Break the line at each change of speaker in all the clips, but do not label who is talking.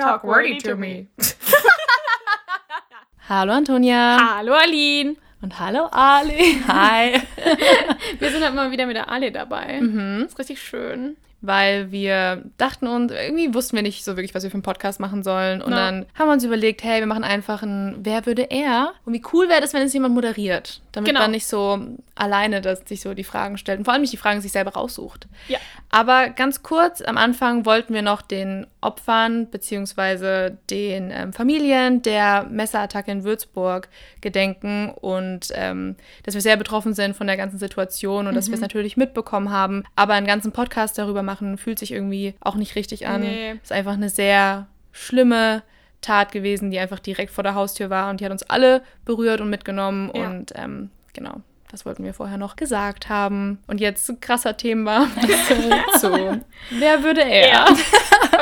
talk wordy to me.
Hallo Antonia.
Hallo Aline.
Und hallo Ali.
Hi. wir sind halt mal wieder mit der Ali dabei. Mhm. Das ist richtig schön
weil wir dachten uns, irgendwie wussten wir nicht so wirklich, was wir für einen Podcast machen sollen. Und no. dann haben wir uns überlegt, hey, wir machen einfach ein Wer würde er? Und wie cool wäre das, wenn es jemand moderiert, damit genau. man nicht so alleine dass sich so die Fragen stellt und vor allem nicht die Fragen sich selber raussucht.
Ja.
Aber ganz kurz, am Anfang wollten wir noch den Opfern bzw. den ähm, Familien der Messerattacke in Würzburg gedenken und ähm, dass wir sehr betroffen sind von der ganzen Situation und mhm. dass wir es natürlich mitbekommen haben, aber einen ganzen Podcast darüber machen fühlt sich irgendwie auch nicht richtig an. Nee. Ist einfach eine sehr schlimme Tat gewesen, die einfach direkt vor der Haustür war und die hat uns alle berührt und mitgenommen ja. und ähm, genau. Das wollten wir vorher noch gesagt haben. Und jetzt krasser Thema. so. Wer würde er? Ja.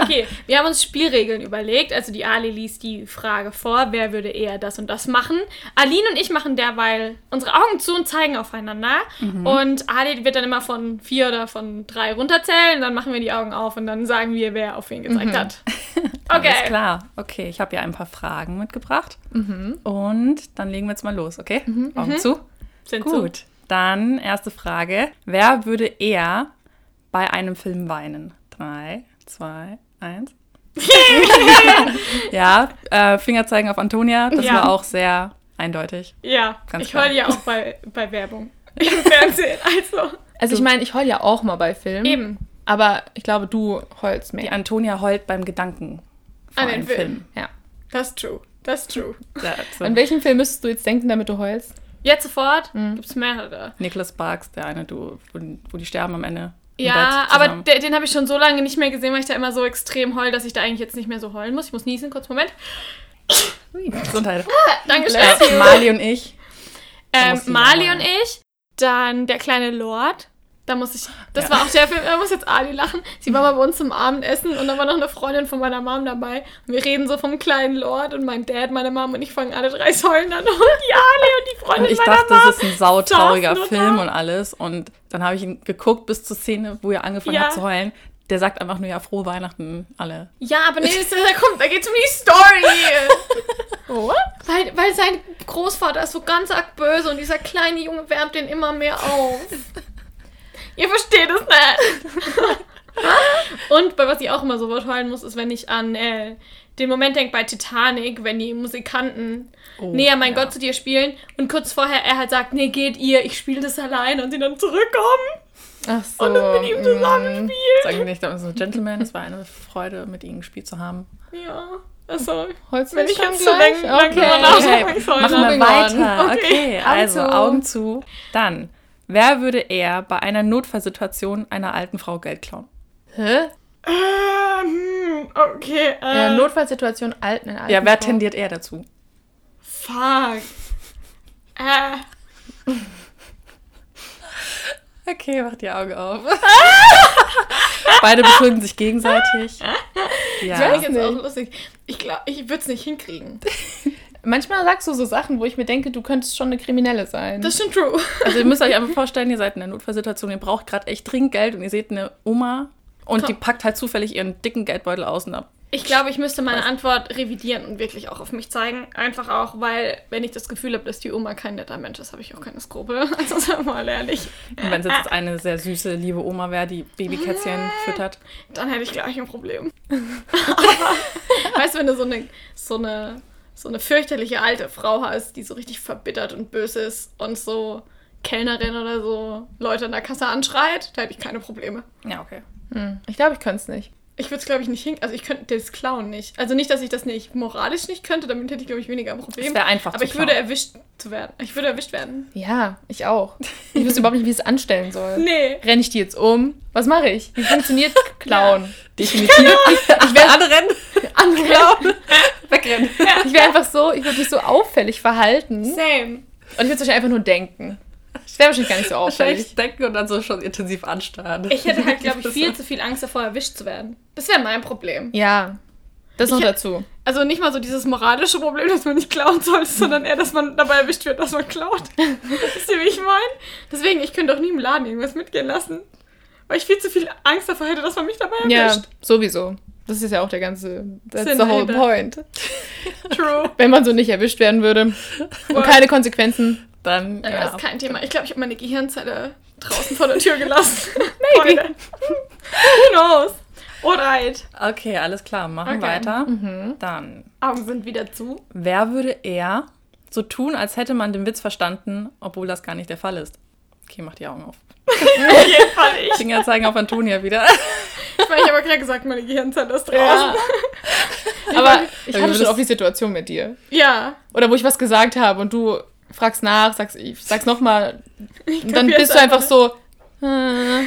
Okay, wir haben uns Spielregeln überlegt. Also die Ali liest die Frage vor, wer würde eher das und das machen. Aline und ich machen derweil unsere Augen zu und zeigen aufeinander. Mhm. Und Ali wird dann immer von vier oder von drei runterzählen. Dann machen wir die Augen auf und dann sagen wir, wer auf wen gezeigt mhm. hat.
Okay. Alles klar. Okay, ich habe ja ein paar Fragen mitgebracht. Mhm. Und dann legen wir jetzt mal los, okay? Mhm. Augen mhm. zu. Sind Gut, so. dann erste Frage. Wer würde eher bei einem Film weinen? Drei, zwei, eins. ja, äh, Finger zeigen auf Antonia, das ja. war auch sehr eindeutig.
Ja, Ganz ich heule ja auch bei, bei Werbung im Fernsehen. Also,
also ich meine, ich heule ja auch mal bei Filmen. Eben. Aber ich glaube, du heulst mehr.
Die Antonia heult beim Gedanken
An den Film. Film. Ja. Das ist true. Das ist true.
An welchen Film müsstest du jetzt denken, damit du heulst?
Jetzt sofort mhm. gibt es mehrere.
Nicholas Sparks, der eine, du, wo, wo die sterben am Ende.
Ja, aber der, den habe ich schon so lange nicht mehr gesehen, weil ich da immer so extrem heul, dass ich da eigentlich jetzt nicht mehr so heulen muss. Ich muss niesen, kurz Moment.
Gesundheit.
Dankeschön.
Äh, Mali und ich.
Ähm, Mali und ich. Dann der kleine Lord. Da muss ich, das ja. war auch der Film, da muss jetzt Ali lachen. Sie war mal bei uns zum Abendessen und da war noch eine Freundin von meiner Mom dabei. Und wir reden so vom kleinen Lord und mein Dad, meine Mom und ich fangen alle drei Säulen an. Und die Ali und die Freundin
und ich
meiner
dachte, Mom. das ist ein sautrauriger Film und alles. Und dann habe ich ihn geguckt bis zur Szene, wo er angefangen ja. hat zu heulen. Der sagt einfach nur ja frohe Weihnachten alle.
Ja, aber nee, da kommt, da geht's um die Story. What? Weil, weil sein Großvater ist so ganz arg böse und dieser kleine Junge wärmt den immer mehr auf. Ihr versteht es nicht. Und bei was ich auch immer so heulen muss, ist, wenn ich an äh, den Moment denke bei Titanic, wenn die Musikanten oh, näher mein ja. Gott zu dir spielen und kurz vorher er halt sagt, nee, geht ihr, ich spiele das allein und sie dann zurückkommen.
Ach so.
Und dann mit ihm zusammen mm, spielen.
Sag ich nicht, das so Gentleman, es war eine Freude, mit ihnen gespielt zu haben.
Ja. Achso,
Holst wenn ich jetzt zu denken, okay. okay.
Machen wir weiter. Okay, okay. also Augen zu. Dann Wer würde eher bei einer Notfallsituation einer alten Frau Geld klauen?
Hä?
Ähm, okay.
Äh. Ja, Notfallsituation alten,
alten Ja, wer Frau. tendiert eher dazu?
Fuck. Äh.
Okay, mach die Augen auf. Beide beschuldigen sich gegenseitig.
Ja. Das ist jetzt auch lustig. Ich glaube, ich würde es nicht hinkriegen.
Manchmal sagst du so Sachen, wo ich mir denke, du könntest schon eine Kriminelle sein.
Das ist schon true.
Also ihr müsst euch einfach vorstellen, ihr seid in einer Notfallsituation, ihr braucht gerade echt dringend Geld und ihr seht eine Oma und Komm. die packt halt zufällig ihren dicken Geldbeutel aus und ab.
Ich glaube, ich müsste meine Antwort revidieren und wirklich auch auf mich zeigen. Einfach auch, weil, wenn ich das Gefühl habe, dass die Oma kein netter Mensch ist, habe ich auch keine Skrupel. Also sagen wir mal ehrlich.
Und wenn es jetzt eine sehr süße, liebe Oma wäre, die Babykätzchen füttert.
Dann hätte ich gleich ein Problem. Aber, weißt du, wenn du so eine, so eine so eine fürchterliche alte Frau hast, die so richtig verbittert und böse ist und so Kellnerin oder so Leute an der Kasse anschreit, da hätte ich keine Probleme.
Ja, okay.
Hm. Ich glaube, ich könnte es nicht.
Ich würde es, glaube ich, nicht hin. Also, ich könnte das klauen nicht. Also, nicht, dass ich das nicht moralisch nicht könnte, damit hätte ich, glaube ich, weniger ein Problem.
Das wäre einfach.
Aber ich klauen. würde erwischt zu werden. Ich würde erwischt werden.
Ja, ich auch. Ich wüsste überhaupt nicht, wie ich es anstellen soll.
Nee.
Renne ich die jetzt um? Was mache ich? Wie funktioniert klauen? Ja.
Definitiv. Genau.
Ich werde anrennen. Anklauen. Wegrennen. Ja. Ich wäre einfach so, ich würde mich so auffällig verhalten.
Same.
Und ich würde wahrscheinlich einfach nur denken. Das wäre wahrscheinlich gar nicht so auffällig.
denken und dann so schon intensiv anstarren.
Ich hätte halt, glaube ich, viel zu viel Angst davor, erwischt zu werden. Das wäre mein Problem.
Ja. Das noch dazu.
Also nicht mal so dieses moralische Problem, dass man nicht klauen sollte, sondern eher, dass man dabei erwischt wird, dass man klaut. Wisst ihr, wie ich meine? Deswegen, ich könnte doch nie im Laden irgendwas mitgehen lassen. Weil ich viel zu viel Angst davor hätte, dass man mich dabei erwischt.
Ja, sowieso. Das ist ja auch der ganze, that's
Sinn
the whole point.
True.
Wenn man so nicht erwischt werden würde und keine Konsequenzen.
Dann,
Ja,
ja.
das ist kein Thema. Ich glaube, ich habe meine Gehirnzelle draußen vor der Tür gelassen.
Maybe.
Who knows? Alright.
Okay, alles klar, machen
Okay.
weiter. Dann,
Augen sind wieder zu.
wer würde eher so tun, als hätte man den Witz verstanden, obwohl das gar nicht der Fall ist? Okay, mach die Augen auf.
Auf jeden Fall ich.
Finger zeigen auf Antonia wieder.
Ich meine, ich habe gerade gesagt, meine Gehirnzelle ist draußen.
Ja. Aber ich
Aber
hatte schon auch die Situation mit dir.
Ja.
Oder wo ich was gesagt habe und du fragst nach, sagst, ich sag's nochmal. Und dann bist du einfach so. äh,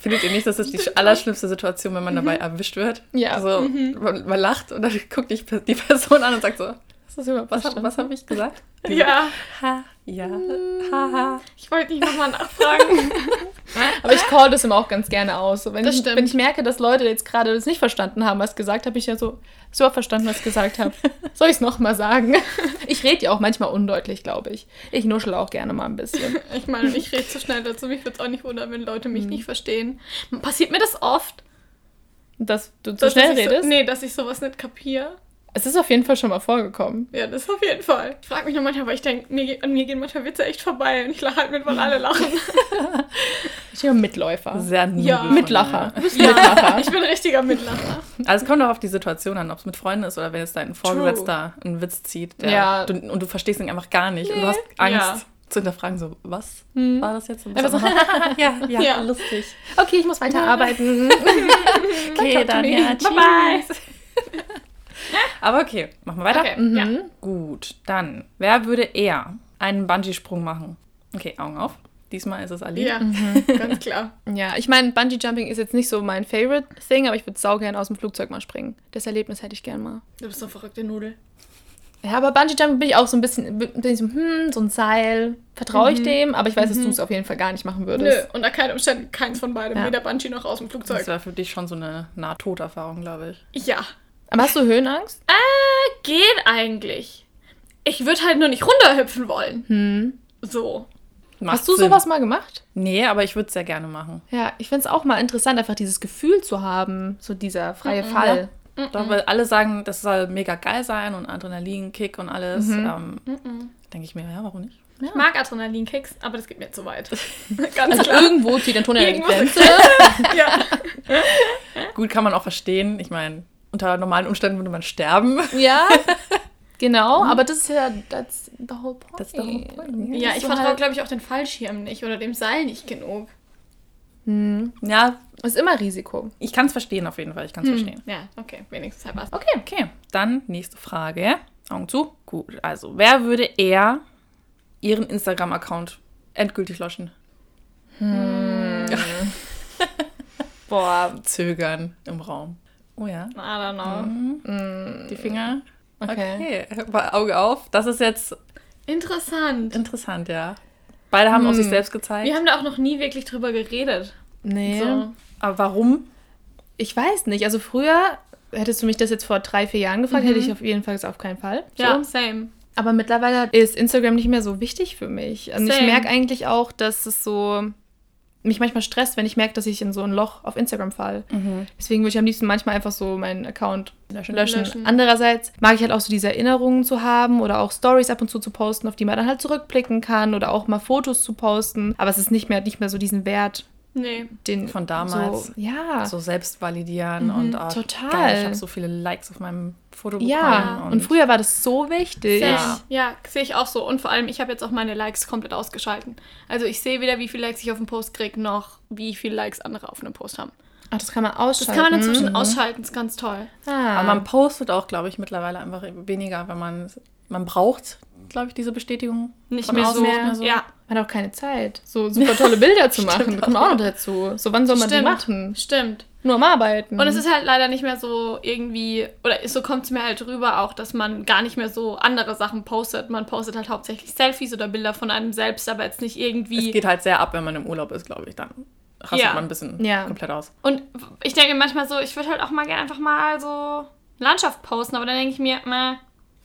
Findet ihr nicht, das ist die allerschlimmste Situation, wenn man dabei erwischt wird?
Ja.
Also, man, man lacht und dann guckt dich die Person an und sagt so,
Das
was, was habe ich gesagt?
Ja.
Ha, ja, ha, ha.
Ich wollte nicht nochmal nachfragen.
Aber ich call das immer auch ganz gerne aus. So, wenn,
Das
ich,
stimmt.
wenn ich merke, dass Leute jetzt gerade das nicht verstanden haben, was gesagt habe, ich ja so, so verstanden, was ich gesagt habe. Soll ich es nochmal sagen? Ich rede ja auch manchmal undeutlich, glaube ich. Ich nuschel auch gerne mal ein bisschen.
Ich meine, ich rede zu schnell dazu. Mich würde es auch nicht wundern, wenn Leute mich nicht verstehen. Passiert mir das oft?
Dass du zu
dass
schnell redest?
So, nee, dass ich sowas nicht kapiere.
Es ist auf jeden Fall schon mal vorgekommen.
Ja, das auf jeden Fall. Ich frage mich nur manchmal, weil ich denke, mir, an mir gehen manchmal Witze echt vorbei und ich lache halt mit, weil alle lachen.
Ich bin ein Mitläufer.
Sehr
Ja.
Mitlacher. bist Mitlacher.
Ich bin ein richtiger Mitlacher.
Also es kommt auch auf die Situation an, ob es mit Freunden ist oder wenn jetzt dein Vorgesetzter einen Witz zieht der,
Ja.
du, und du verstehst ihn einfach gar nicht und du hast Angst
Ja.
zu hinterfragen, so, was
Hm.
war das jetzt?
Einfach so,
ja, ja,
Ja.
lustig.
Okay, ich muss weiterarbeiten.
Okay, dann ja,
Bye bye.
Aber okay, machen wir weiter.
Okay,
Mhm.
ja.
Gut, dann, wer würde eher einen Bungee-Sprung machen? Okay, Augen auf. Diesmal ist es Ali.
Ja, ganz klar.
Ja, ich meine, Bungee Jumping ist jetzt nicht so mein favorite Thing, aber ich würde sau gern aus dem Flugzeug mal springen. Das Erlebnis hätte ich gern mal.
Du bist so verrückte Nudel.
Ja, aber Bungee Jumping bin ich auch so ein bisschen, bin ich so, hm, so ein Seil. Vertraue ich dem, aber ich weiß, dass du es auf jeden Fall gar nicht machen
Nö,
würdest.
unter keinen Umständen keins von beidem.
Ja.
Weder Bungee noch aus dem
Das
Flugzeug.
war für dich schon so eine Nahtoderfahrung, glaube ich.
Ja.
Aber hast du Höhenangst?
Äh, geht eigentlich. Ich würde halt nur nicht runterhüpfen wollen.
Hm.
So.
Macht
Hast du
Sinn.
sowas mal gemacht?
Nee, aber ich würde es sehr gerne machen.
Ja, ich finde es auch mal interessant, einfach dieses Gefühl zu haben, so dieser freie Fall.
Doch, weil alle sagen, das soll mega geil sein und Adrenalin, Kick und alles.
Mhm.
Ähm, Denke ich mir, ja, warum nicht?
Ich mag Adrenalinkicks, aber das geht mir zu weit. Ganz
Also
klar.
irgendwo zieht Antonia die Grenze.
ja.
Gut, kann man auch verstehen. Ich meine, unter normalen Umständen würde man sterben.
ja, genau, aber das ist ja that's the whole point.
That's the whole point,
ja, ich
so
vertraue,
halt-
glaube ich, auch den Fallschirm nicht oder dem Seil nicht genug.
Hm.
Ja,
Ist immer Risiko.
ich kann es verstehen auf jeden Fall. Ich kann es verstehen.
Ja, okay, wenigstens halt was.
Okay.
Okay, dann nächste Frage. Augen zu. Gut, also wer würde eher ihren Instagram-Account endgültig löschen?
Boah,
Zögern im Raum. Oh ja.
I don't know.
Die Finger.
okay.
Okay, Mal Auge auf. Das ist jetzt
Interessant.
interessant, ja. Beide haben auf sich selbst gezeigt.
Wir haben da auch noch nie wirklich drüber geredet.
Nee.
So.
Aber warum?
Ich weiß nicht. Also früher, hättest du mich das jetzt vor drei, vier Jahren gefragt, hätte ich auf jeden Fall gesagt, auf keinen Fall.
Ja,
So.
same.
Aber mittlerweile ist Instagram nicht mehr so wichtig für mich. Und ich
Same.
merke eigentlich auch, dass es so mich manchmal stresst, wenn ich merke, dass ich in so ein Loch auf Instagram falle. Deswegen würde ich am liebsten manchmal einfach so meinen Account löschen.
Löschen.
Andererseits mag ich halt auch so diese Erinnerungen zu haben oder auch Stories ab und zu zu posten, auf die man dann halt zurückblicken kann oder auch mal Fotos zu posten. Aber es ist nicht mehr, nicht mehr so diesen Wert,
Nee.
den
Von damals.
So, ja.
So selbst validieren und oh,
total.
Geil, ich habe so viele Likes auf meinem Foto bekommen.
ja. Und, früher war das so wichtig.
Same.
Ja.
Ja, sehe ich auch so. Und vor allem, ich habe jetzt auch meine Likes komplett ausgeschalten. Also ich sehe weder, wie viele Likes ich auf einen Post kriege, noch wie viele Likes andere auf einem Post haben.
Ach, das kann man
Das
ausschalten.
kann man inzwischen ausschalten, ist ganz toll.
Ah.
Aber man postet auch, glaube ich, mittlerweile einfach weniger, wenn man man braucht, glaube ich, diese Bestätigung.
Nicht mehr so.
nicht mehr so.
Ja,
Man hat auch keine Zeit, so super tolle Bilder zu machen.
Stimmt
Kommt auch noch dazu. So, wann soll man
stimmt.
die machen?
Stimmt.
Nur am Arbeiten.
Und es ist halt leider nicht mehr so irgendwie, oder so kommt es mir halt rüber auch, dass man gar nicht mehr so andere Sachen postet. Man postet halt hauptsächlich Selfies oder Bilder von einem selbst, aber jetzt nicht
Es
irgendwie.
geht halt sehr ab, wenn man im Urlaub ist, glaube ich. Dann rastet
Ja.
man ein bisschen
Ja.
komplett aus.
Und ich denke manchmal so, ich würde halt auch mal gerne einfach mal so Landschaft posten, aber dann denke ich mir, meh,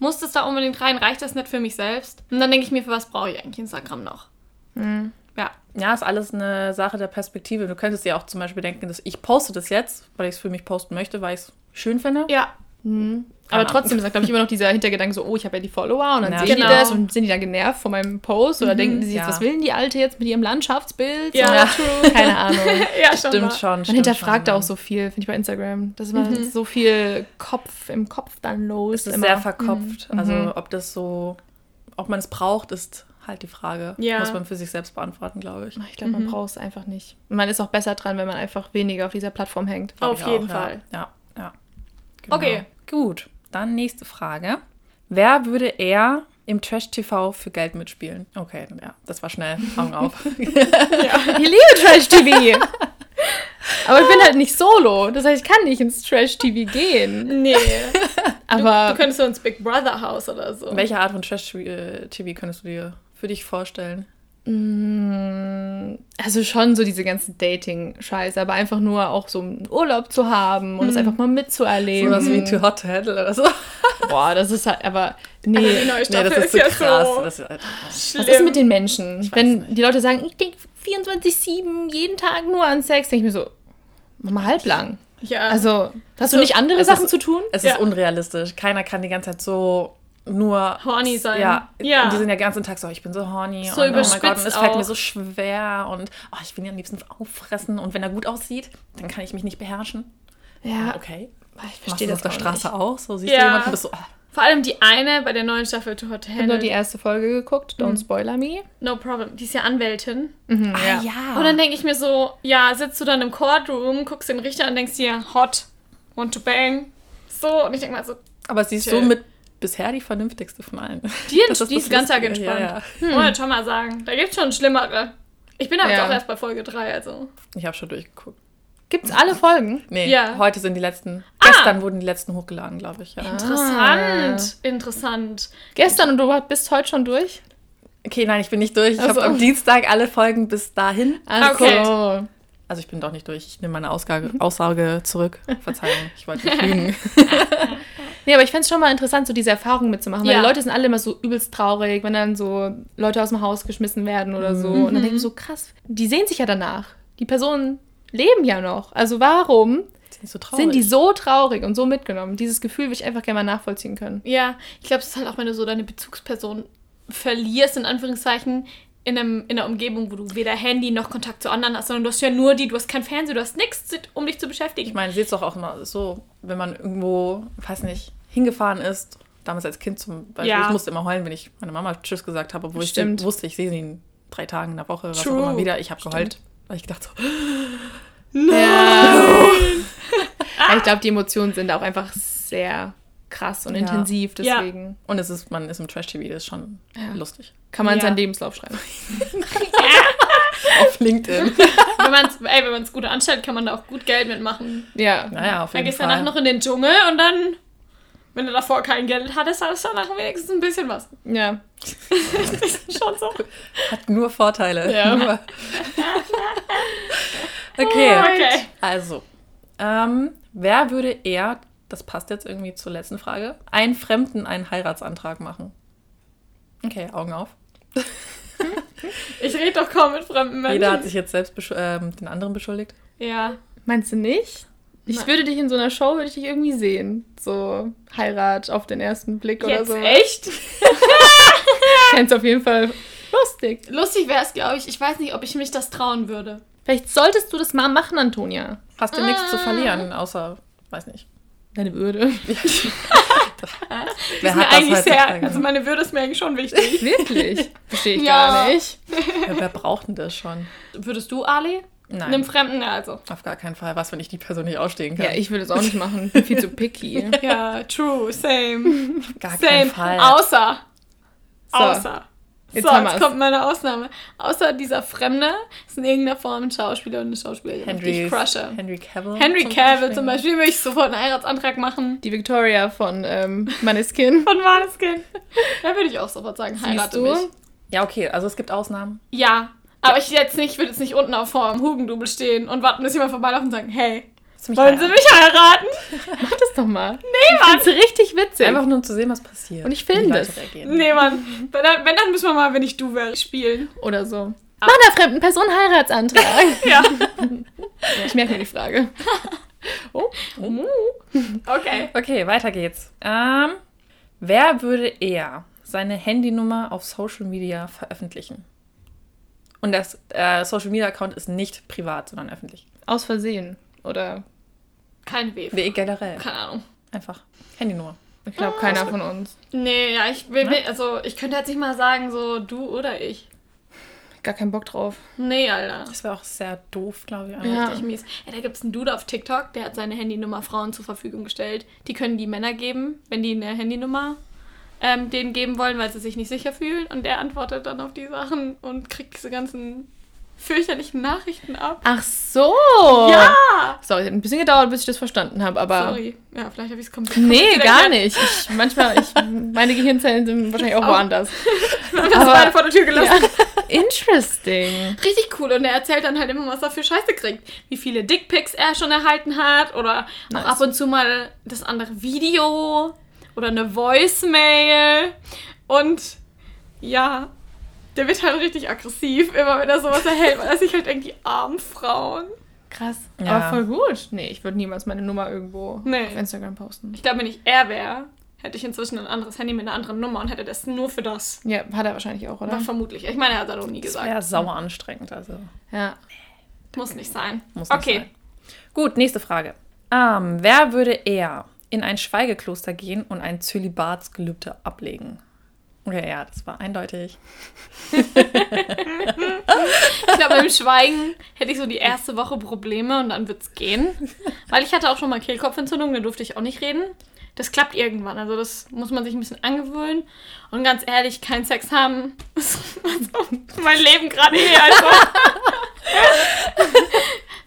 muss das da unbedingt rein? Reicht das nicht für mich selbst? Und dann denke ich mir, für was brauche ich eigentlich Instagram noch? Ja.
Ja, ist alles eine Sache der Perspektive. Du könntest dir auch zum Beispiel denken, dass ich poste das jetzt, weil ich es für mich posten möchte, weil ich es schön finde.
Ja.
Aber
Keine
trotzdem ist, glaube ich, immer noch dieser Hintergedanke so, oh, ich habe ja die Follower und dann
Ja,
sehen
genau.
die das und sind die dann genervt von meinem Post oder denken die sich jetzt,
ja.
was will denn die Alte jetzt mit ihrem Landschaftsbild?
Ja,
So,
true.
Keine Ahnung.
Ja, schon
Stimmt
mal.
schon.
Man
stimmt
hinterfragt
schon,
auch so viel, finde ich bei Instagram. Das ist immer
Mhm.
so viel Kopf im Kopf dann los.
Es ist
immer.
sehr verkopft.
Mhm.
Also ob das so, ob man es braucht, ist halt die Frage.
Ja.
Muss man für sich selbst beantworten, glaube ich.
Ich glaube, man braucht es einfach nicht. Man ist auch besser dran, wenn man einfach weniger auf dieser Plattform hängt.
Auf jeden
auch,
Fall.
Ja, ja. ja. Genau.
Okay.
Gut, dann nächste Frage. Wer würde eher im Trash-TV für Geld mitspielen? Okay, ja, das war schnell. Augen auf.
Ich liebe Trash-TV. Aber ich bin halt nicht solo. Das heißt, ich kann nicht ins Trash-TV gehen.
Nee.
Aber
Du könntest so ins Big Brother Haus oder so.
Welche Art von Trash-TV könntest du dir für dich vorstellen?
Mm, Also schon so diese ganzen Dating-Scheiße, aber einfach nur auch so einen Urlaub zu haben und es einfach mal mitzuerleben.
Sowas wie Too Hot to Handle oder so?
Boah, das ist halt, aber nee.
Die neue
Nee,
Staffel
das ist
ist,
so
ja
krass.
so
Das ist, halt-
schlimm.
Was ist mit den Menschen? Wenn
nicht.
die Leute sagen, ich denke 24-7, jeden Tag nur an Sex, denke ich mir so, mach mal halblang.
ja.
Also, hast
So,
du nicht andere
es
Sachen
ist-
zu tun?
es
Ja.
ist unrealistisch. Keiner kann die ganze Zeit so nur
Horny sein.
Ja,
Ja.
Und die sind ja den ganzen Tag so, ich bin so horny
So
und oh mein
überspitzt
Gott, und es fällt mir so schwer und oh, ich will ihn am liebsten auffressen und wenn er gut aussieht, dann kann ich mich nicht beherrschen.
Ja,
Okay.
ich
Machst
verstehe das
auf der Straße auch? So siehst
Ja.
du jemanden und bist so, ah,
Vor allem die eine bei der neuen Staffel to
Ich habe nur die erste Folge geguckt, Don't Spoiler Me.
No problem. Die ist ja Anwältin.
Mhm,
ah, ja.
Und dann denke ich mir so, ja, sitzt du dann im Courtroom, guckst den Richter an und denkst dir, hot, want to bang. So, und ich denke mal so,
Aber sie ist
Chill.
somit bisher die vernünftigste von allen.
die,
Das
die
das
ist ganz
Lustige.
entspannt.
Ja, ja.
Muss ich schon mal sagen. Da gibt es schon schlimmere. Ich bin aber
Ja.
auch erst bei Folge 3, also.
Ich habe schon durchgeguckt.
Gibt's alle Folgen?
Nee,
Ja.
heute sind die letzten.
Ah.
Gestern wurden die letzten hochgeladen, glaube ich. Ja.
Interessant. Interessant.
Gestern und du bist heute schon durch?
Okay, nein, ich bin nicht durch. Ich
Ach
habe am Dienstag alle Folgen bis dahin.
Ach
Okay.
so.
Also ich bin doch nicht durch. Ich nehme meine Aussage, Aussage zurück. Verzeihung, ich wollte nicht lügen.
Nee, aber ich fände es schon mal interessant, so diese Erfahrung mitzumachen. Weil
Ja.
die Leute sind alle immer so übelst traurig, wenn dann so Leute aus dem Haus geschmissen werden oder so. Und dann denke ich so, krass, die sehen sich ja danach. Die Personen leben ja noch. Also warum
so
sind die so traurig und so mitgenommen? Dieses Gefühl würde ich einfach gerne mal nachvollziehen können.
Ja, ich glaube, es ist halt auch, wenn du so deine Bezugsperson verlierst, in Anführungszeichen, in, einem, in einer Umgebung, wo du weder Handy noch Kontakt zu anderen hast, sondern du hast ja nur die, du hast kein Fernsehen, du hast nichts, um dich zu beschäftigen.
Ich meine, seht es doch auch immer so, wenn man irgendwo, weiß nicht, hingefahren ist, damals als Kind zum Beispiel,
Ja.
ich musste immer heulen, wenn ich meiner Mama Tschüss gesagt habe, obwohl ich
Stimmt.
sie, wusste, ich sehe sie in drei Tagen in der Woche, was auch
True.
immer wieder. Ich habe geheult, weil ich gedacht so,
Ja. ja ich glaube, die Emotionen sind auch einfach sehr krass und
Ja.
intensiv.
Ja.
Deswegen
und es ist, man ist im Trash-TV, das ist schon lustig.
kann man
Ja.
seinen Lebenslauf schreiben.
Auf LinkedIn.
wenn man es ey, wenn man's gut anstellt, kann man da auch gut Geld mitmachen.
Ja.
naja, auf
Dann
jeden
gehst du
Fall.
danach noch in den Dschungel und dann, wenn du davor kein Geld hattest, hattest du danach wenigstens ein bisschen was.
Ja.
Schon so.
Hat nur Vorteile.
Ja.
Nur. okay,
Okay.
also, ähm, wer würde eher, das passt jetzt irgendwie zur letzten Frage, einen Fremden einen Heiratsantrag machen? Okay, Augen auf.
Ich rede doch kaum mit fremden Menschen.
Jeder hat sich jetzt selbst ähm, den anderen beschuldigt.
Ja.
Meinst du nicht? Ich
Nein.
würde dich in so einer Show, würde ich dich irgendwie sehen. So Heirat auf den ersten Blick oder
Jetzt
so.
echt?
Fände auf jeden Fall lustig.
Lustig wäre es, glaube ich. Ich weiß nicht, ob ich mich das trauen würde.
Vielleicht solltest du das mal machen, Antonia.
Hast du nichts zu verlieren, außer, weiß nicht.
Deine Würde.
Wer
ist mir eigentlich sehr, also meine Würde ist mir eigentlich schon wichtig.
Wirklich? Verstehe ich
Ja.
gar nicht.
Ja, wer braucht denn das schon?
Würdest du, Ali?
Nein.
Einem Fremden, also.
Auf gar keinen Fall. Was, wenn ich die Person nicht ausstehen kann?
Ja, ich würde es auch nicht machen. Bin viel zu picky.
Ja, true, same.
gar
Same.
keinen Fall.
Außer.
So.
Außer.
Jetzt
so, jetzt kommt meine Ausnahme. Außer dieser Fremde ist in irgendeiner Form ein Schauspieler und eine Schauspielerin, die
Henry,
ich crushe.
Henry Cavill.
Henry Cavill zum Beispiel würde ich sofort einen Heiratsantrag machen.
Die Victoria von ähm, Maneskin.
Von Maneskin. Da würde ich auch sofort sagen, heirate
du?
mich.
Ja, okay, also es gibt Ausnahmen.
Ja, aber ich jetzt nicht, würde jetzt nicht unten auf vorm Hugendubel stehen und warten, bis jemand vorbeilauft und sagen, hey, wollen Sie
heiraten?
mich heiraten?
Mach das doch mal. Nee, Mann. Das richtig witzig.
Einfach nur um zu sehen, was passiert.
Und ich film
Wie die
das.
Nee, Mann. Wenn dann, wenn, dann müssen wir mal, wenn ich du wäre, spielen.
Oder so. Mach einer fremden Person Heiratsantrag.
Ja.
ich merke mir die Frage.
Okay. Okay.
Okay, weiter geht's. Ähm, wer würde eher seine Handynummer auf Social Media veröffentlichen? Und das äh, Social Media Account ist nicht privat, sondern öffentlich.
Aus Versehen. Oder
Kein W.
Wie generell.
Keine Ahnung.
Einfach Handynummer.
ich glaube, keiner von uns.
Nee, ja, ich will, will, also ich könnte jetzt nicht mal sagen, so du oder ich.
Gar keinen Bock drauf.
Nee, Alter.
Das wäre auch sehr doof, glaube ich.
Ja.
Richtig mies. Ja, da gibt es einen Dude auf TikTok, der hat seine Handynummer Frauen zur Verfügung gestellt. Die können die Männer geben, wenn die eine Handynummer ähm, denen geben wollen, weil sie sich nicht sicher fühlen. Und der antwortet dann auf die Sachen und kriegt diese ganzen fürchterlichen Nachrichten ab.
Ach so.
Ja!
Sorry, hat ein bisschen gedauert, bis ich das verstanden habe, aber.
Sorry. Ja, vielleicht habe ich es komplett
Nee, gar nicht. Ich, manchmal, ich, meine Gehirnzellen sind wahrscheinlich auch
Auch.
woanders.
Das beide vor der Tür gelassen.
Interesting.
Richtig cool. Und er erzählt dann halt immer, was er für Scheiße kriegt. Wie viele Dickpics er schon erhalten hat. Oder
Nice.
auch ab und zu mal das andere Video. Oder eine Voicemail. Und ja, der wird halt richtig aggressiv, immer wenn er sowas erhält, weil er sich halt denkt, die armen Frauen.
Krass.
Ja.
Aber voll gut. Nee, ich würde niemals meine Nummer irgendwo
Nee.
auf Instagram posten.
Ich glaube, wenn ich er wäre, hätte ich inzwischen ein anderes Handy mit einer anderen Nummer und hätte das nur für das.
Ja, hat er wahrscheinlich auch, oder?
War vermutlich. Ich meine, er hat das noch nie
Das
gesagt.
wäre sauer anstrengend. Also
Ja.
Muss nicht sein.
muss nicht
okay.
sein. Gut, nächste Frage. Ähm, wer würde eher in ein Schweigekloster gehen und ein Zölibatsgelübde ablegen? Okay, ja, das war eindeutig.
Ich glaube, beim Schweigen hätte ich so die erste Woche Probleme und dann wird's gehen. Weil ich hatte auch schon mal Kehlkopfentzündung, da durfte ich auch nicht reden. Das klappt irgendwann. Also das muss man sich ein bisschen angewöhnen. Und ganz ehrlich, kein Sex haben ist mein Leben gerade hier. Also.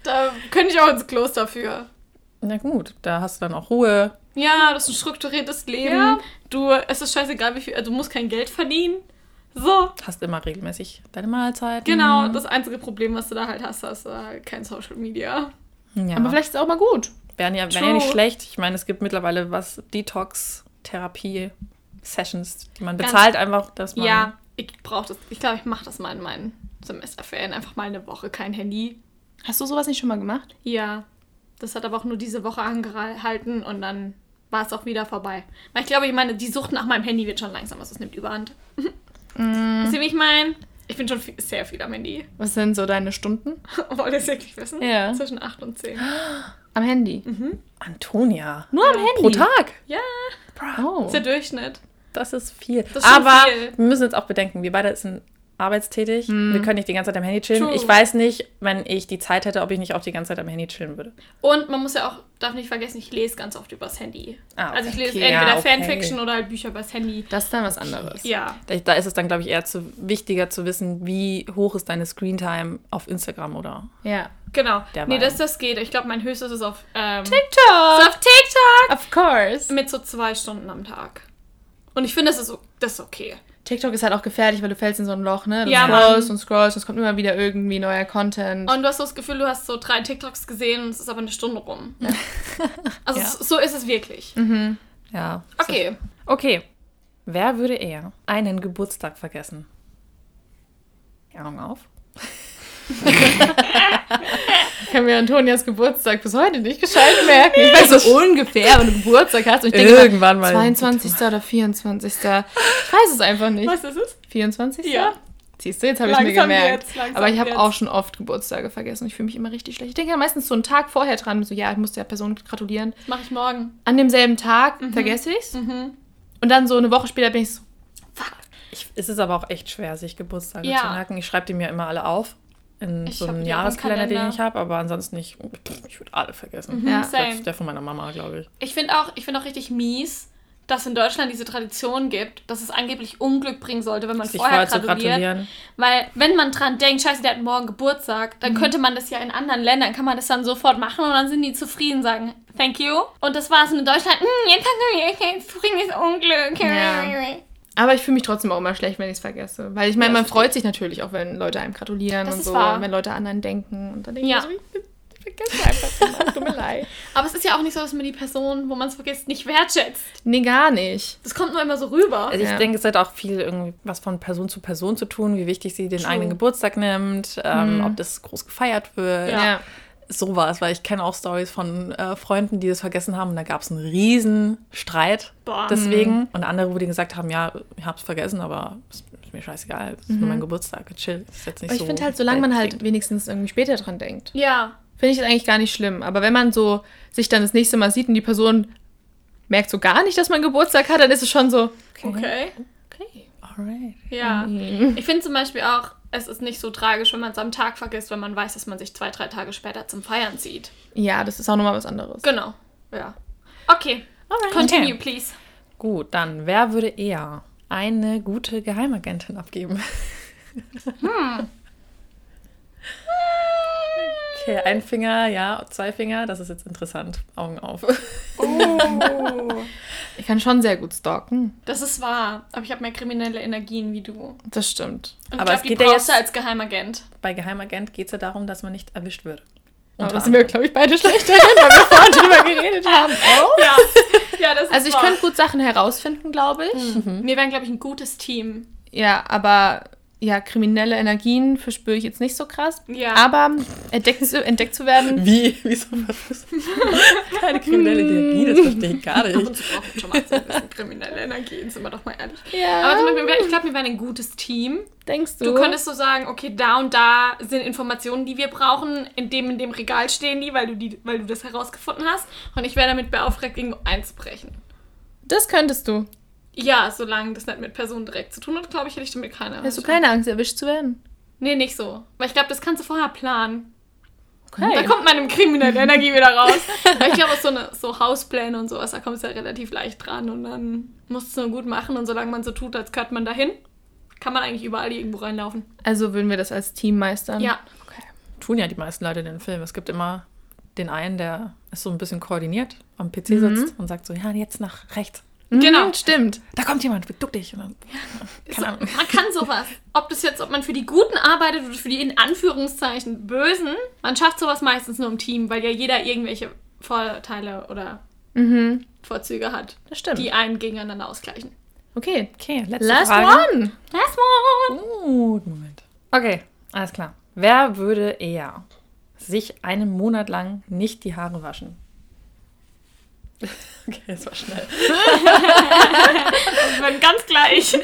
da könnte ich auch ins Kloster für.
Na gut, da hast du dann auch Ruhe.
Ja, das ist ein strukturiertes Leben.
Ja.
Du, es ist scheißegal, wie viel. Also du musst kein Geld verdienen. So.
Hast immer regelmäßig deine Mahlzeiten.
Genau, das einzige Problem, was du da halt hast, hast du halt kein Social Media.
Ja.
Aber vielleicht ist es auch mal gut.
wären ja, wären ja nicht schlecht. Ich meine, es gibt mittlerweile was Detox-Therapie-Sessions, die man
Ganz-
bezahlt einfach, dass man.
Ja, ich brauche das. Ich glaube, ich mache das mal in meinen Semesterferien. Einfach mal eine Woche kein Handy.
Hast du sowas nicht schon mal gemacht?
Ja, das hat aber auch nur diese Woche angehalten und dann war es auch wieder vorbei. Weil ich glaube, ich meine, die Sucht nach meinem Handy wird schon langsam, was es nimmt überhand. Wisst ihr, wie ich meine? Ich bin schon viel, sehr viel am Handy.
Was sind so deine Stunden?
Wollt ihr es wirklich wissen?
Ja.
Zwischen 8 und 10.
Am Handy.
Antonia.
Nur am Handy.
Pro Tag.
Ja,
Oh.
das ist der Durchschnitt.
Das ist viel.
Das ist
Aber
viel.
wir müssen jetzt auch bedenken, wir beide sind arbeitstätig. Wir können nicht die ganze Zeit am Handy chillen.
True.
Ich weiß nicht, wenn ich die Zeit hätte, ob ich nicht auch die ganze Zeit am Handy chillen würde.
Und man muss ja auch, darf nicht vergessen, ich lese ganz oft übers Handy.
Ah,
Also ich
okay.
lese
Ja,
entweder
okay.
Fanfiction oder halt Bücher übers Handy.
Das ist dann was anderes.
Ja.
Da, da ist es dann, glaube ich, eher zu, wichtiger zu wissen, wie hoch ist deine Screentime auf Instagram oder.
Ja.
Genau.
Der
nee,
Vibe.
das, das geht. Ich glaube, mein höchstes ist auf, ähm, ist
TikTok!
auf TikTok
Of course.
mit so zwei Stunden am Tag. Und ich finde, das ist, das ist okay.
TikTok ist halt auch gefährlich, weil du fällst in so ein Loch, ne? Du
Ja,
scrollst
Mann.
und scrollst und es kommt immer wieder irgendwie neuer Content.
Und du hast so das Gefühl, du hast so drei TikToks gesehen und es ist aber eine Stunde rum. also
Ja.
so- ist es wirklich.
Ja.
Okay.
Okay. Wer würde eher einen Geburtstag vergessen? Ahnung auf.
Ich kann mir Antonias Geburtstag bis heute nicht gescheit merken. Ich weiß so ungefähr, wenn du Geburtstag hast. Und ich denke
Irgendwann mal.
22. oder 24. Ich weiß es einfach nicht.
Was ist es?
24.
Ja.
Siehst du, jetzt habe ich mir gemerkt.
jetzt,
Aber ich habe auch schon oft Geburtstage vergessen. Ich fühle mich immer richtig schlecht. Ich denke ja meistens so einen Tag vorher dran. So, ja, ich muss der Person gratulieren.
Das mache ich morgen.
An demselben Tag vergesse ich es.
Mhm.
Und dann so eine Woche später bin ich so,
Ich, es ist aber auch echt schwer, sich Geburtstage
Ja.
zu merken. Ich schreibe die mir immer alle auf. In
Ich
so einem Jahreskalender, den ich habe, aber ansonsten nicht. Ich würde alle vergessen.
Mhm,
Ja.
Selbst der von meiner Mama, glaube ich.
Ich finde auch, ich find auch richtig mies, dass es in Deutschland diese Tradition gibt, dass es angeblich Unglück bringen sollte, wenn man
Sich
vorher
vorher
gratuliert.
gratulieren.
Weil, wenn man dran denkt, scheiße, der hat morgen Geburtstag,
Mhm.
dann könnte man das ja in anderen Ländern, kann man das dann sofort machen und dann sind die zufrieden, sagen, thank you. Und das war es in Deutschland, "Hm, jetzt jetzt bringt es Unglück.
Ja. Aber ich fühle mich trotzdem auch immer schlecht, wenn ich es vergesse. Weil ich meine,
Ja,
man freut sich natürlich auch, wenn Leute einem gratulieren
Das
und
ist
so,
wahr.
wenn Leute an einen denken. Und dann denke
Ja.
ich so, ich vergesse einfach immer. Tut mir leid.
Aber es ist ja auch nicht so, dass man die Person, wo man es vergisst, nicht wertschätzt.
Nee, gar nicht.
Das kommt nur immer so rüber.
Also ich
Ja.
denke, es hat auch viel irgendwie was von Person zu Person zu tun, wie wichtig sie den
True.
eigenen Geburtstag nimmt, ähm, ob das groß gefeiert wird.
Ja.
Ja.
Sowas, weil ich kenne auch Stories von äh, Freunden, die das vergessen haben und da gab es einen riesen Streit
Boah.
deswegen und andere, wo die gesagt haben, ja, ich hab's vergessen, aber ist, ist mir scheißegal, es ist nur mein Geburtstag, chill, ist jetzt nicht
Aber ich
so
finde halt, solange man halt wenigstens irgendwie später dran denkt,
Ja.
finde ich das eigentlich gar nicht schlimm. Aber wenn man so sich dann das nächste Mal sieht und die Person merkt so gar nicht, dass man Geburtstag hat, dann ist es schon so,
Okay.
okay.
Alright.
Ja.
Mhm.
Ich finde zum Beispiel auch, es ist nicht so tragisch, wenn man es am Tag vergisst, wenn man weiß, dass man sich zwei, drei Tage später zum Feiern sieht.
Ja, das ist auch nochmal was anderes.
Genau. Ja. Okay. Continue,
Okay.
please.
Gut, dann, wer würde eher eine gute Geheimagentin abgeben? Okay, ein Finger, ja, zwei Finger, das ist jetzt interessant. Augen auf.
Ich kann schon sehr gut stalken.
Das ist wahr. Aber ich habe mehr kriminelle Energien wie du. Und
Das stimmt.
ich
Aber
glaube,
es
die
geht ja
brauchst du als Geheimagent.
Bei Geheimagent geht es ja darum, dass man nicht erwischt wird.
Aber
Unter
da sind wir, glaube ich, beide schlecht darin, weil wir vorhin drüber geredet haben. Oh.
Ja. ja, das ist
Also ich
wahr.
könnte gut Sachen herausfinden, glaube ich.
Wir wären, glaube ich, ein gutes Team.
Ja, aber ja, kriminelle Energien verspüre ich jetzt nicht so krass.
Ja.
Aber entdeckt zu, entdeckt zu werden,
Wie? Wieso? Was? Keine kriminelle Energie, das verstehe ich gar
Ab
nicht.
und zu brauchen wir schon mal so ein bisschen kriminelle Energien, sind wir doch mal ehrlich.
ja,
Aber zum Beispiel, ich glaube, wir wären ein gutes Team.
denkst du?
Du könntest so sagen, okay, da und da sind Informationen, die wir brauchen, in dem in dem Regal stehen die, weil du die, weil du das herausgefunden hast. Und ich wäre damit beauftragt, irgendwo einzubrechen.
das könntest du.
Ja, solange das nicht mit Personen direkt zu tun hat, glaube ich, hätte ich damit keine
Hast du
Angst.
keine Angst, erwischt zu werden?
Nee, nicht so. Weil ich glaube, das kannst du vorher planen.
Okay.
Da kommt meine kriminelle Energie wieder raus. Weil ich glaube, so, eine, so Hauspläne und sowas, da kommst du ja relativ leicht dran und dann musst du es nur gut machen und solange man so tut, als gehört man dahin, kann man eigentlich überall irgendwo reinlaufen.
Also würden wir das als Team meistern?
Ja.
Okay.
Tun ja die meisten Leute in den Filmen. Es gibt immer den einen, der ist so ein bisschen koordiniert, am PC sitzt und sagt so, ja, jetzt nach rechts.
Genau.
Mhm, stimmt.
Da kommt jemand, duck dich. Und dann,
So,
keine Ahnung.
man kann sowas. Ob das jetzt, ob man für die Guten arbeitet oder für die in Anführungszeichen Bösen, man schafft sowas meistens nur im Team, weil ja jeder irgendwelche Vorteile oder
Mhm.
Vorzüge hat,
Das stimmt.
die einen gegeneinander ausgleichen.
Okay.
Okay, letzte
Last
Frage.
one.
Last one!
Gut, Moment. Okay, alles klar. Wer würde eher sich einen Monat lang nicht die Haare waschen? Okay, das war schnell.
Wir werden ganz gleich.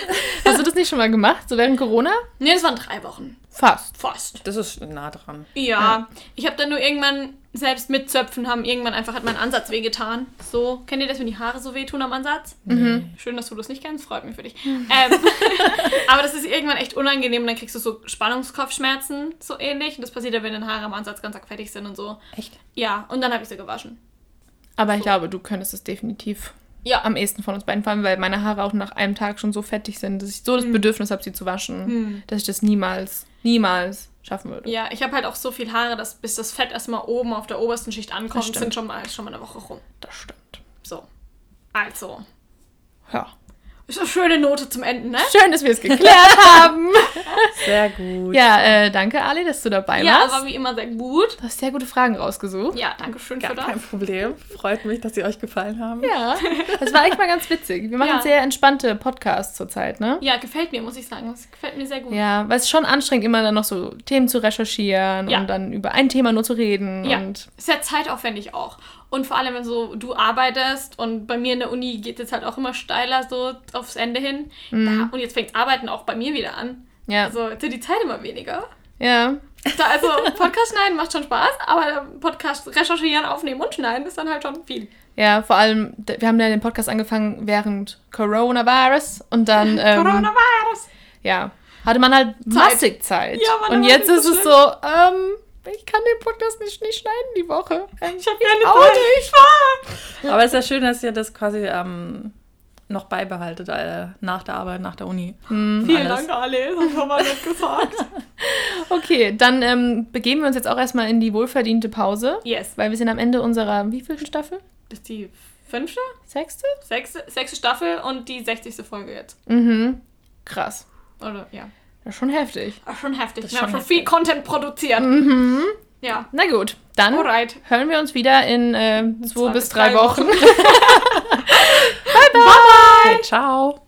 Hast du das nicht schon mal gemacht, so während Corona?
Nee, das waren drei Wochen.
Fast.
Fast.
Das ist nah dran.
Ja. Ich habe dann nur irgendwann, selbst mit Zöpfen haben irgendwann einfach hat mein Ansatz wehgetan. So, kennt ihr das, wenn die Haare so wehtun am Ansatz? Schön, dass du das nicht kennst, freut mich für dich. Ähm, aber das ist irgendwann echt unangenehm und dann kriegst du so Spannungskopfschmerzen, so ähnlich. Und das passiert ja, wenn deine Haare am Ansatz ganz arg fertig sind und so.
Echt?
Ja, und dann habe ich sie gewaschen.
Aber ich glaube, du könntest es definitiv
Ja.
am ehesten von uns beiden fallen, weil meine Haare auch nach einem Tag schon so fettig sind, dass ich so das
Hm.
Bedürfnis habe, sie zu waschen, dass ich das niemals, niemals schaffen würde.
Ja, ich habe halt auch so viel Haare, dass bis das Fett erstmal oben auf der obersten Schicht ankommt, sind schon mal, schon mal eine Woche rum.
Das stimmt.
So. Also.
Ja.
Ist eine schöne Note zum Enden, ne?
Schön, dass wir es geklärt haben.
Sehr gut.
Ja, äh, danke Ali, dass du dabei
Ja,
warst.
war wie immer sehr gut.
Du hast sehr gute Fragen rausgesucht.
Ja, danke schön
Gar
für das.
kein Problem. Freut mich, dass sie euch gefallen haben.
Ja, das war echt mal ganz witzig. Wir machen
Ja.
sehr entspannte Podcasts zurzeit, ne?
Ja, gefällt mir, muss ich sagen. Das gefällt mir sehr gut.
Ja, weil es ist schon anstrengend, immer dann noch so Themen zu recherchieren
Ja.
und dann über ein Thema nur zu reden.
Ja.
Und
Ist ja zeitaufwendig auch. Und vor allem, wenn so du arbeitest und bei mir in der Uni geht es halt auch immer steiler so aufs Ende hin. Da, und jetzt fängt Arbeiten auch bei mir wieder an.
ja,
Also jetzt wird die Zeit immer weniger.
ja,
Da, also Podcast schneiden macht schon Spaß, aber Podcast recherchieren, aufnehmen und schneiden ist dann halt schon viel.
ja, vor allem, wir haben ja den Podcast angefangen während Coronavirus und dann, ähm,
Coronavirus.
ja, hatte man halt massig Zeit.
Ja, Mann,
und
aber
jetzt ist es so, ähm, ich kann den Podcast nicht, nicht schneiden die Woche. Ähm,
Ich habe ja eine
auch
Zeit.
Aber es ist ja schön, dass ihr das quasi ähm, noch beibehaltet äh, nach der Arbeit, nach der Uni.
Vielen
Alles.
Dank, Ale. Das haben wir nicht gesagt.
Okay, dann ähm, begeben wir uns jetzt auch erstmal in die wohlverdiente Pause,
Yes.
weil wir sind am Ende unserer wievielten Staffel?
Das ist die fünfte,
Sechste?
sechste, sechste Staffel und die 60. Folge jetzt.
Mhm. Krass.
Oder ja.
Das ist schon heftig.
Ach, schon heftig.
ist
Wir haben
schon
viel Content produziert.
Mhm.
Ja.
Na gut, dann
Alright.
hören wir uns wieder in äh, zwei,
Zwei bis
drei
drei
Wochen.
Wochen.
Okay, ciao.